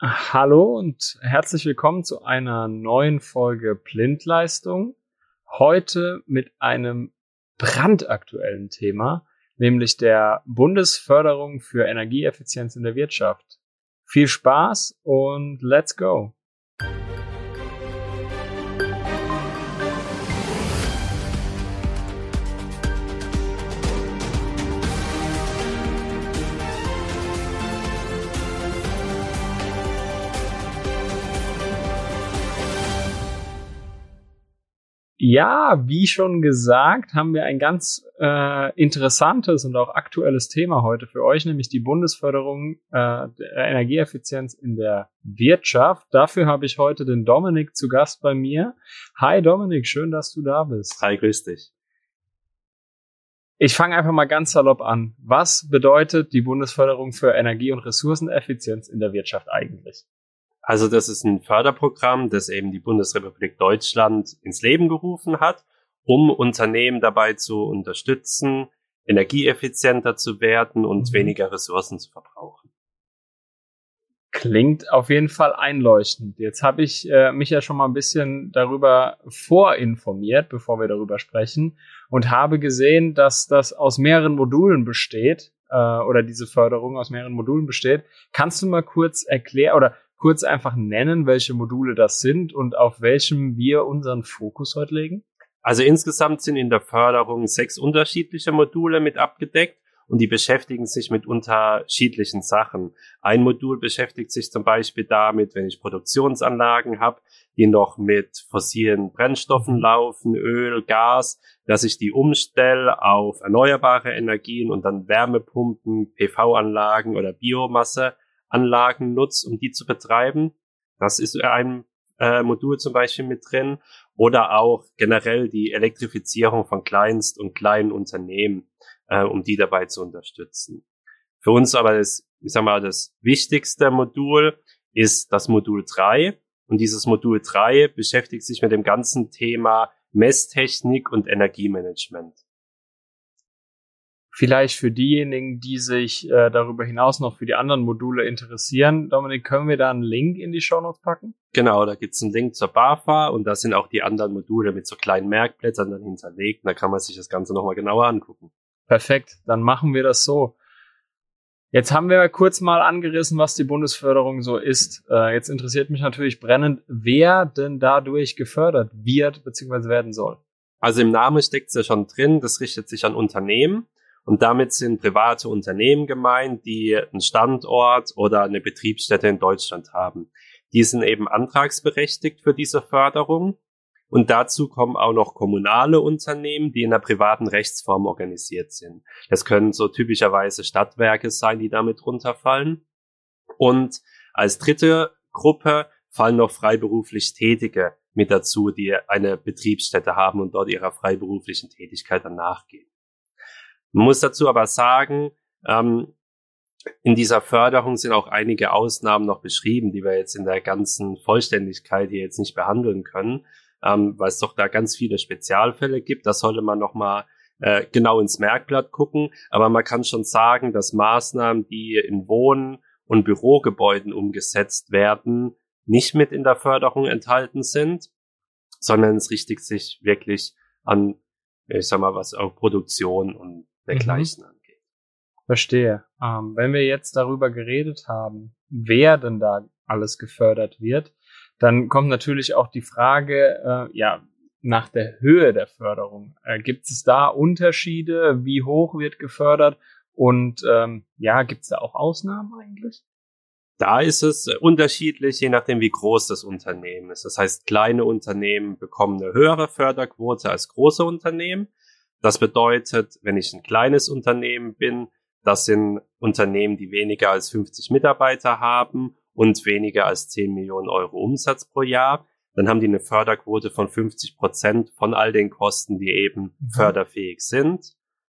Hallo und herzlich willkommen zu einer neuen Folge Blindleistung. Heute mit einem brandaktuellen Thema, nämlich der Bundesförderung für Energieeffizienz in der Wirtschaft. Viel Spaß und let's go! Ja, wie schon gesagt, haben wir ein ganz äh, interessantes und auch aktuelles Thema heute für euch, nämlich die Bundesförderung äh, der Energieeffizienz in der Wirtschaft. Dafür habe ich heute den Dominik zu Gast bei mir. Hi Dominik, schön, dass du da bist. Hi, grüß dich. Ich fange einfach mal ganz salopp an. Was bedeutet die Bundesförderung für Energie- und Ressourceneffizienz in der Wirtschaft eigentlich? Also das ist ein Förderprogramm, das eben die Bundesrepublik Deutschland ins Leben gerufen hat, um Unternehmen dabei zu unterstützen, energieeffizienter zu werden und mhm. weniger Ressourcen zu verbrauchen. Klingt auf jeden Fall einleuchtend. Jetzt habe ich äh, mich ja schon mal ein bisschen darüber vorinformiert, bevor wir darüber sprechen, und habe gesehen, dass das aus mehreren Modulen besteht äh, oder diese Förderung aus mehreren Modulen besteht. Kannst du mal kurz erklären oder kurz einfach nennen, welche Module das sind und auf welchem wir unseren Fokus heute legen? Also insgesamt sind in der Förderung sechs unterschiedliche Module mit abgedeckt und die beschäftigen sich mit unterschiedlichen Sachen. Ein Modul beschäftigt sich zum Beispiel damit, wenn ich Produktionsanlagen habe, die noch mit fossilen Brennstoffen laufen, Öl, Gas, dass ich die umstelle auf erneuerbare Energien und dann Wärmepumpen, PV-Anlagen oder Biomasse Anlagen nutzt, um die zu betreiben. Das ist ein äh, Modul zum Beispiel mit drin. Oder auch generell die Elektrifizierung von Kleinst- und kleinen Unternehmen, äh, um die dabei zu unterstützen. Für uns aber das, ich sag mal, das wichtigste Modul ist das Modul 3. Und dieses Modul 3 beschäftigt sich mit dem ganzen Thema Messtechnik und Energiemanagement. Vielleicht für diejenigen, die sich äh, darüber hinaus noch für die anderen Module interessieren, Dominik, können wir da einen Link in die Show Notes packen? Genau, da gibt's einen Link zur BAFA und da sind auch die anderen Module mit so kleinen Merkblättern dann hinterlegt. Da kann man sich das Ganze nochmal genauer angucken. Perfekt, dann machen wir das so. Jetzt haben wir kurz mal angerissen, was die Bundesförderung so ist. Äh, jetzt interessiert mich natürlich brennend, wer denn dadurch gefördert wird bzw. werden soll. Also im Namen steckt's ja schon drin, das richtet sich an Unternehmen. Und damit sind private Unternehmen gemeint, die einen Standort oder eine Betriebsstätte in Deutschland haben. Die sind eben antragsberechtigt für diese Förderung. Und dazu kommen auch noch kommunale Unternehmen, die in der privaten Rechtsform organisiert sind. Das können so typischerweise Stadtwerke sein, die damit runterfallen. Und als dritte Gruppe fallen noch freiberuflich Tätige mit dazu, die eine Betriebsstätte haben und dort ihrer freiberuflichen Tätigkeit dann nachgehen. Man muss dazu aber sagen, ähm, in dieser Förderung sind auch einige Ausnahmen noch beschrieben, die wir jetzt in der ganzen Vollständigkeit hier jetzt nicht behandeln können, ähm, weil es doch da ganz viele Spezialfälle gibt. Da sollte man nochmal äh, genau ins Merkblatt gucken. Aber man kann schon sagen, dass Maßnahmen, die in Wohn- und Bürogebäuden umgesetzt werden, nicht mit in der Förderung enthalten sind, sondern es richtet sich wirklich an, ich sag mal, was auch Produktion und dergleichen mhm. angeht. Verstehe. Ähm, wenn wir jetzt darüber geredet haben, wer denn da alles gefördert wird, dann kommt natürlich auch die Frage, äh, ja, nach der Höhe der Förderung. Äh, gibt es da Unterschiede? Wie hoch wird gefördert? Und ähm, ja, gibt es da auch Ausnahmen eigentlich? Da ist es unterschiedlich, je nachdem, wie groß das Unternehmen ist. Das heißt, kleine Unternehmen bekommen eine höhere Förderquote als große Unternehmen. Das bedeutet, wenn ich ein kleines Unternehmen bin, das sind Unternehmen, die weniger als 50 Mitarbeiter haben und weniger als 10 Millionen Euro Umsatz pro Jahr, dann haben die eine Förderquote von 50 Prozent von all den Kosten, die eben mhm. förderfähig sind.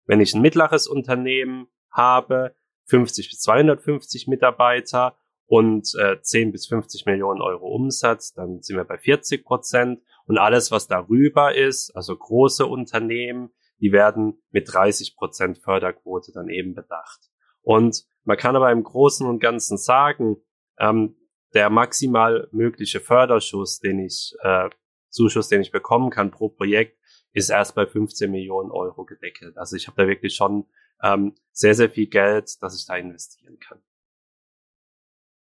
Wenn ich ein mittleres Unternehmen habe, 50 bis 250 Mitarbeiter und äh, 10 bis 50 Millionen Euro Umsatz, dann sind wir bei 40 Prozent. Und alles, was darüber ist, also große Unternehmen, die werden mit 30 Prozent Förderquote dann eben bedacht. Und man kann aber im Großen und Ganzen sagen, ähm, der maximal mögliche Förderschuss, den ich, äh, Zuschuss, den ich bekommen kann pro Projekt, ist erst bei 15 Millionen Euro gedeckelt. Also ich habe da wirklich schon ähm, sehr, sehr viel Geld, das ich da investieren kann.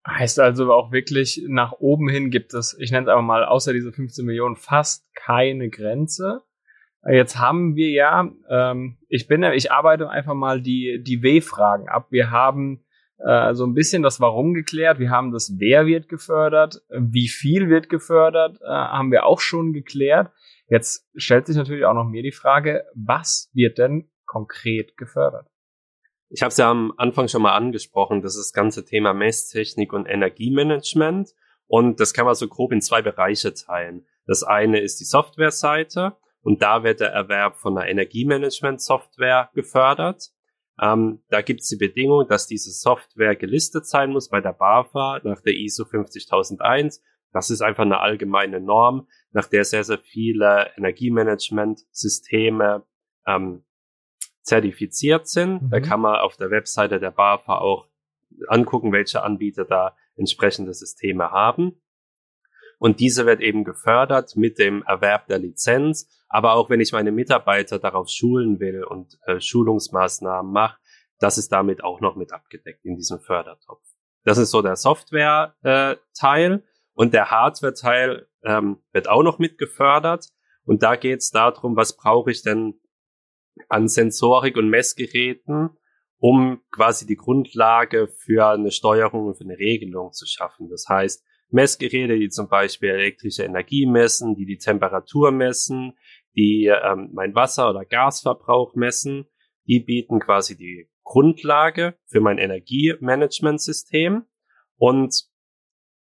Heißt also auch wirklich, nach oben hin gibt es, ich nenne es einfach mal, außer diese 15 Millionen fast keine Grenze. Jetzt haben wir ja, ähm, ich bin, ich arbeite einfach mal die, die W-Fragen ab. Wir haben äh, so ein bisschen das Warum geklärt. Wir haben das Wer wird gefördert, wie viel wird gefördert, äh, haben wir auch schon geklärt. Jetzt stellt sich natürlich auch noch mir die Frage, was wird denn konkret gefördert? Ich habe es ja am Anfang schon mal angesprochen, das ist das ganze Thema Messtechnik und Energiemanagement. Und das kann man so grob in zwei Bereiche teilen. Das eine ist die Softwareseite und da wird der Erwerb von einer Energiemanagement-Software gefördert. Ähm, da gibt es die Bedingung, dass diese Software gelistet sein muss bei der BAFA nach der ISO 50001. Das ist einfach eine allgemeine Norm, nach der sehr, sehr viele Energiemanagement-Systeme ähm, zertifiziert sind. Mhm. Da kann man auf der Webseite der BAFA auch angucken, welche Anbieter da entsprechende Systeme haben. Und diese wird eben gefördert mit dem Erwerb der Lizenz. Aber auch wenn ich meine Mitarbeiter darauf schulen will und äh, Schulungsmaßnahmen mache, das ist damit auch noch mit abgedeckt in diesem Fördertopf. Das ist so der Software-Teil. Äh, und der Hardware-Teil ähm, wird auch noch mit gefördert. Und da geht es darum, was brauche ich denn an Sensorik und Messgeräten, um quasi die Grundlage für eine Steuerung und für eine Regelung zu schaffen. Das heißt, Messgeräte, die zum Beispiel elektrische Energie messen, die die Temperatur messen, die ähm, mein Wasser- oder Gasverbrauch messen, die bieten quasi die Grundlage für mein Energiemanagementsystem und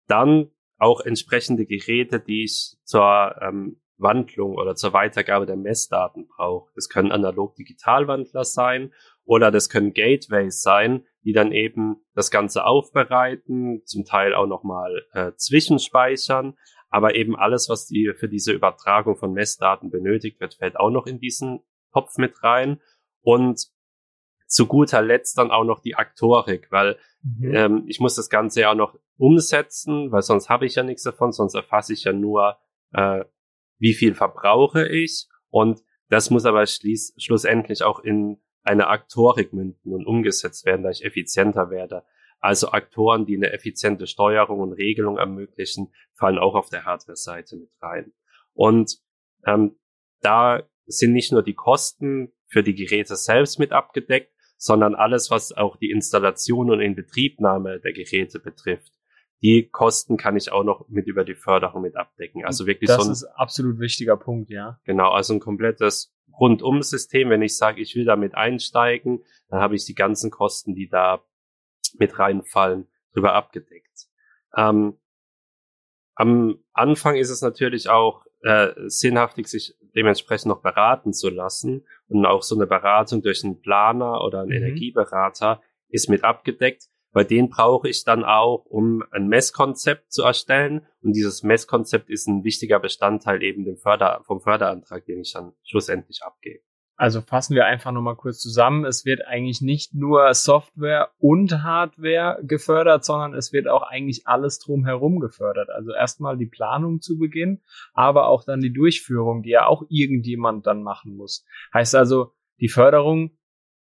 dann auch entsprechende Geräte, die ich zur ähm, Wandlung oder zur Weitergabe der Messdaten brauche. Das können analog-digital-Wandler sein oder das können Gateways sein, die dann eben das Ganze aufbereiten, zum Teil auch nochmal äh, zwischenspeichern. Aber eben alles, was die für diese Übertragung von Messdaten benötigt wird, fällt auch noch in diesen Topf mit rein. Und zu guter Letzt dann auch noch die Aktorik, weil mhm. ähm, ich muss das Ganze ja auch noch umsetzen, weil sonst habe ich ja nichts davon, sonst erfasse ich ja nur, äh, wie viel verbrauche ich und das muss aber schließ, schlussendlich auch in eine Aktorik münden und umgesetzt werden, da ich effizienter werde. Also Aktoren, die eine effiziente Steuerung und Regelung ermöglichen, fallen auch auf der Hardware-Seite mit rein. Und ähm, da sind nicht nur die Kosten für die Geräte selbst mit abgedeckt, sondern alles, was auch die Installation und Inbetriebnahme der Geräte betrifft die Kosten kann ich auch noch mit über die Förderung mit abdecken. Also wirklich das so ein, ist absolut wichtiger Punkt, ja. Genau, also ein komplettes Rundum-System. Wenn ich sage, ich will damit einsteigen, dann habe ich die ganzen Kosten, die da mit reinfallen, drüber abgedeckt. Ähm, am Anfang ist es natürlich auch äh, sinnhaftig, sich dementsprechend noch beraten zu lassen. Und auch so eine Beratung durch einen Planer oder einen mhm. Energieberater ist mit abgedeckt bei denen brauche ich dann auch, um ein Messkonzept zu erstellen. Und dieses Messkonzept ist ein wichtiger Bestandteil eben dem Förder, vom Förderantrag, den ich dann schlussendlich abgebe. Also fassen wir einfach nochmal kurz zusammen. Es wird eigentlich nicht nur Software und Hardware gefördert, sondern es wird auch eigentlich alles drumherum gefördert. Also erstmal die Planung zu Beginn, aber auch dann die Durchführung, die ja auch irgendjemand dann machen muss. Heißt also, die Förderung,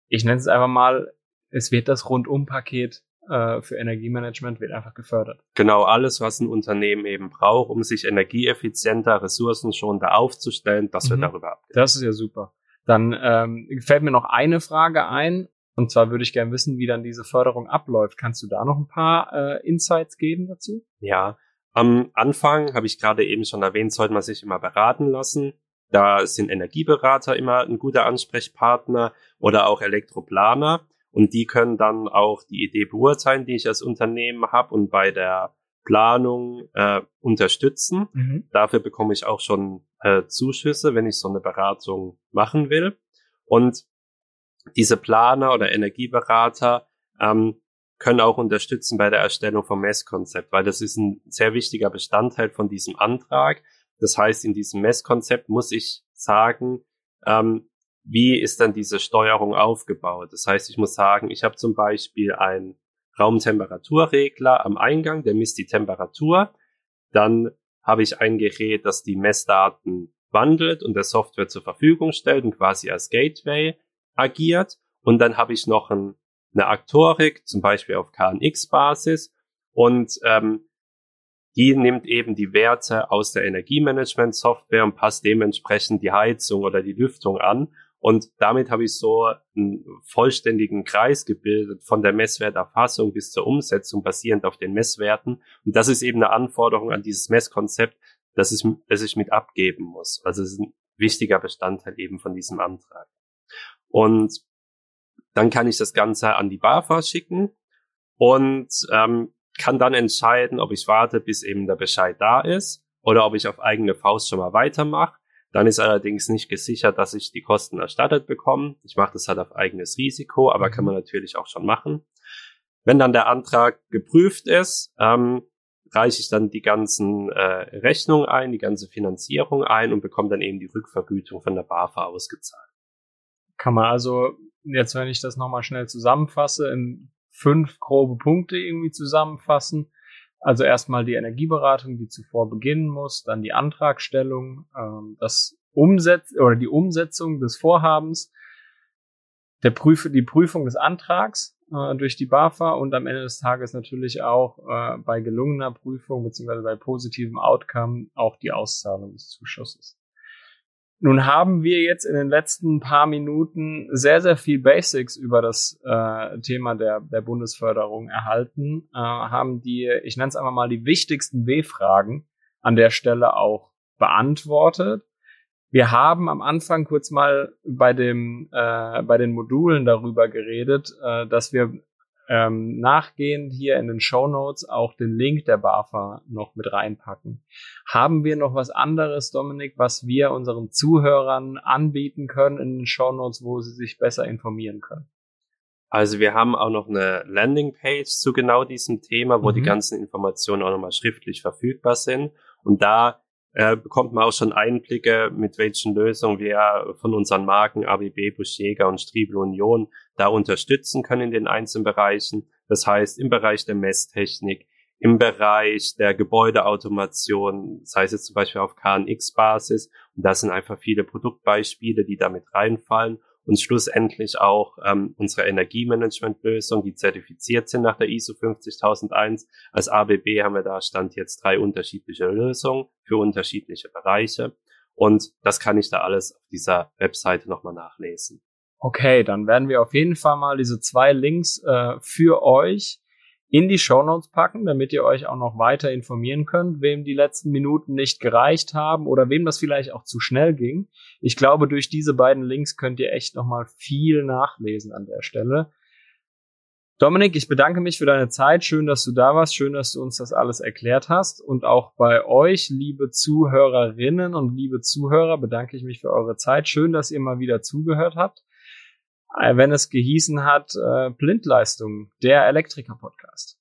ich nenne es einfach mal, es wird das Rundumpaket äh, für Energiemanagement wird einfach gefördert. Genau, alles, was ein Unternehmen eben braucht, um sich energieeffizienter, ressourcenschonender aufzustellen, das mhm. wird darüber abgedeckt. Das ist ja super. Dann ähm, fällt mir noch eine Frage ein. Und zwar würde ich gerne wissen, wie dann diese Förderung abläuft. Kannst du da noch ein paar äh, Insights geben dazu? Ja, am Anfang habe ich gerade eben schon erwähnt, sollte man sich immer beraten lassen. Da sind Energieberater immer ein guter Ansprechpartner oder auch Elektroplaner. Und die können dann auch die Idee beurteilen, die ich als Unternehmen habe und bei der Planung äh, unterstützen. Mhm. Dafür bekomme ich auch schon äh, Zuschüsse, wenn ich so eine Beratung machen will. Und diese Planer oder Energieberater ähm, können auch unterstützen bei der Erstellung vom Messkonzept, weil das ist ein sehr wichtiger Bestandteil von diesem Antrag. Das heißt, in diesem Messkonzept muss ich sagen, ähm, wie ist dann diese Steuerung aufgebaut? Das heißt, ich muss sagen, ich habe zum Beispiel ein Raumtemperaturregler am Eingang, der misst die Temperatur. Dann habe ich ein Gerät, das die Messdaten wandelt und der Software zur Verfügung stellt und quasi als Gateway agiert. Und dann habe ich noch ein, eine Aktorik, zum Beispiel auf KNX-Basis. Und ähm, die nimmt eben die Werte aus der Energiemanagement-Software und passt dementsprechend die Heizung oder die Lüftung an. Und damit habe ich so einen vollständigen Kreis gebildet von der Messwerterfassung bis zur Umsetzung basierend auf den Messwerten. Und das ist eben eine Anforderung an dieses Messkonzept, dass ich, dass ich mit abgeben muss. Also es ist ein wichtiger Bestandteil eben von diesem Antrag. Und dann kann ich das Ganze an die BAFA schicken und ähm, kann dann entscheiden, ob ich warte, bis eben der Bescheid da ist oder ob ich auf eigene Faust schon mal weitermache. Dann ist allerdings nicht gesichert, dass ich die Kosten erstattet bekomme. Ich mache das halt auf eigenes Risiko, aber kann man natürlich auch schon machen. Wenn dann der Antrag geprüft ist, ähm, reiche ich dann die ganzen äh, Rechnungen ein, die ganze Finanzierung ein und bekomme dann eben die Rückvergütung von der BAFA ausgezahlt. Kann man also, jetzt wenn ich das nochmal schnell zusammenfasse, in fünf grobe Punkte irgendwie zusammenfassen. Also erstmal die Energieberatung, die zuvor beginnen muss, dann die Antragstellung, ähm, das Umsetz oder die Umsetzung des Vorhabens, der Prüf die Prüfung des Antrags äh, durch die BAFA und am Ende des Tages natürlich auch äh, bei gelungener Prüfung beziehungsweise bei positivem Outcome auch die Auszahlung des Zuschusses. Nun haben wir jetzt in den letzten paar Minuten sehr, sehr viel Basics über das äh, Thema der, der Bundesförderung erhalten, äh, haben die, ich nenne es einfach mal die wichtigsten W-Fragen an der Stelle auch beantwortet. Wir haben am Anfang kurz mal bei dem äh, bei den Modulen darüber geredet, äh, dass wir ähm, nachgehend hier in den Show Notes auch den Link der BAFA noch mit reinpacken. Haben wir noch was anderes, Dominik, was wir unseren Zuhörern anbieten können in den Show Notes, wo sie sich besser informieren können? Also wir haben auch noch eine Landingpage zu genau diesem Thema, wo mhm. die ganzen Informationen auch nochmal schriftlich verfügbar sind. Und da äh, bekommt man auch schon Einblicke, mit welchen Lösungen wir von unseren Marken ABB, Buschjäger und Striebel Union da unterstützen können in den einzelnen Bereichen. Das heißt, im Bereich der Messtechnik, im Bereich der Gebäudeautomation, sei es jetzt zum Beispiel auf KNX-Basis. Und das sind einfach viele Produktbeispiele, die damit reinfallen und schlussendlich auch ähm, unsere Energiemanagementlösung, die zertifiziert sind nach der ISO 50001. Als ABB haben wir da Stand jetzt drei unterschiedliche Lösungen für unterschiedliche Bereiche. Und das kann ich da alles auf dieser Webseite nochmal nachlesen. Okay, dann werden wir auf jeden Fall mal diese zwei Links äh, für euch in die Show Notes packen, damit ihr euch auch noch weiter informieren könnt, wem die letzten Minuten nicht gereicht haben oder wem das vielleicht auch zu schnell ging. Ich glaube, durch diese beiden Links könnt ihr echt noch mal viel nachlesen an der Stelle. Dominik, ich bedanke mich für deine Zeit. Schön, dass du da warst. Schön, dass du uns das alles erklärt hast. Und auch bei euch, liebe Zuhörerinnen und liebe Zuhörer, bedanke ich mich für eure Zeit. Schön, dass ihr mal wieder zugehört habt. Äh, wenn es gehießen hat, äh, Blindleistung, der Elektriker-Podcast.